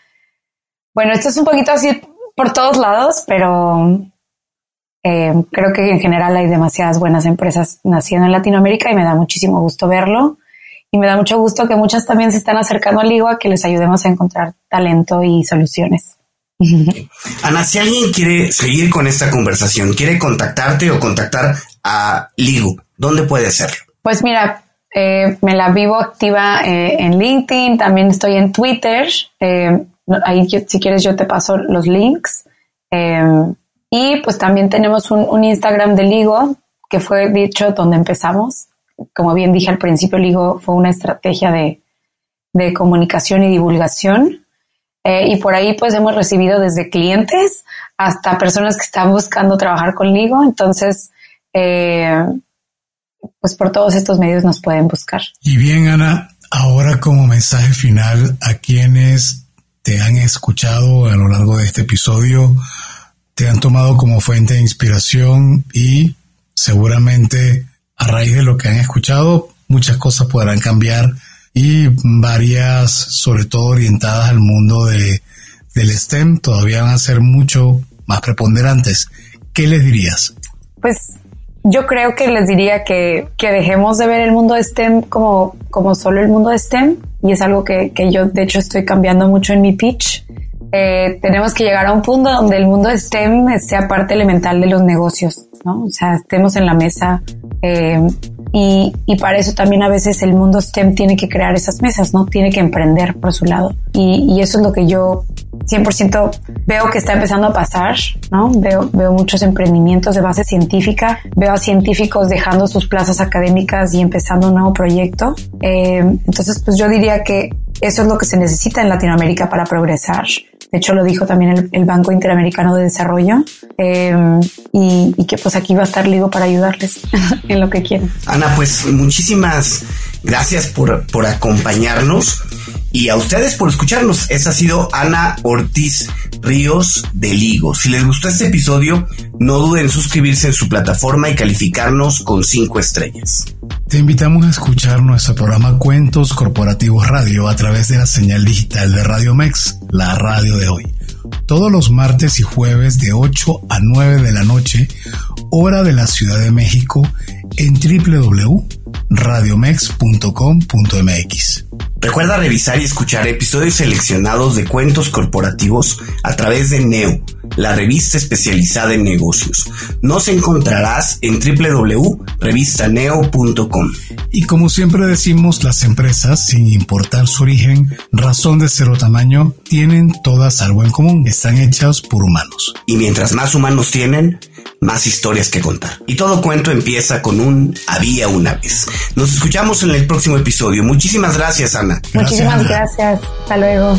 bueno, esto es un poquito así por todos lados, pero em, creo que en general hay demasiadas buenas empresas naciendo en Latinoamérica y me da muchísimo gusto verlo y me da mucho gusto que muchas también se están acercando al Ligo a que les ayudemos a encontrar talento y soluciones. Ana, si alguien quiere seguir con esta conversación, quiere contactarte o contactar a Ligo, ¿dónde puede hacerlo? Pues mira, eh, me la vivo activa eh, en LinkedIn, también estoy en Twitter. Eh, ahí, si quieres, yo te paso los links. y pues también tenemos un, un Instagram de Ligo, que fue dicho donde empezamos, como bien dije al principio, Ligo fue una estrategia de, comunicación y divulgación. Eh, y por ahí pues hemos recibido desde clientes hasta personas que están buscando trabajar con Ligo. Entonces, eh, pues por todos estos medios nos pueden buscar. Y bien, Ana, ahora como mensaje final a quienes te han escuchado a lo largo de este episodio, te han tomado como fuente de inspiración y seguramente a raíz de lo que han escuchado, muchas cosas podrán cambiar y varias, sobre todo orientadas al mundo de, del STEM, todavía van a ser mucho más preponderantes. ¿Qué les dirías? Pues yo creo que les diría que, que dejemos de ver el mundo de STEM como, como solo el mundo de STEM y es algo que, que yo de hecho estoy cambiando mucho en mi pitch. Eh, tenemos que llegar a un punto donde el mundo STEM sea parte elemental de los negocios, ¿no? O sea, estemos en la mesa eh, Y, y, para eso también a veces el mundo STEM tiene que crear esas mesas, ¿no? Tiene que emprender por su lado. Y, y eso es lo que yo 100% veo que está empezando a pasar, ¿no? Veo, veo muchos emprendimientos de base científica, veo a científicos dejando sus plazas académicas y empezando un nuevo proyecto. Eh, entonces, pues yo diría que eso es lo que se necesita en Latinoamérica para progresar. De hecho, lo dijo también el, Banco Interamericano de Desarrollo y, y, que pues aquí va a estar Ligo para ayudarles en lo que quieran. Ana, pues muchísimas gracias por, por acompañarnos y a ustedes por escucharnos. Esa ha sido Ana Ortiz Ríos de Ligo. Si les gustó este episodio, no duden en suscribirse en su plataforma y calificarnos con cinco estrellas. Te invitamos a escuchar nuestro programa Cuentos Corporativos Radio a través de la señal digital de Radio Mex, la radio de hoy. Todos los martes y jueves de 8 a 9 de la noche, hora de la Ciudad de México, en www.radiomex.com.mx. Recuerda revisar y escuchar episodios seleccionados de cuentos corporativos a través de Neo, la revista especializada en negocios. Nos encontrarás en www.revistaneo.com. Y como siempre decimos, las empresas, sin importar su origen, razón de ser o tamaño, tienen todas algo en común. Están hechas por humanos. Y mientras más humanos tienen, más historias que contar. Y todo cuento empieza con un había una vez. Nos escuchamos en el próximo episodio. Muchísimas gracias, Ana. Muchísimas gracias. Hasta luego.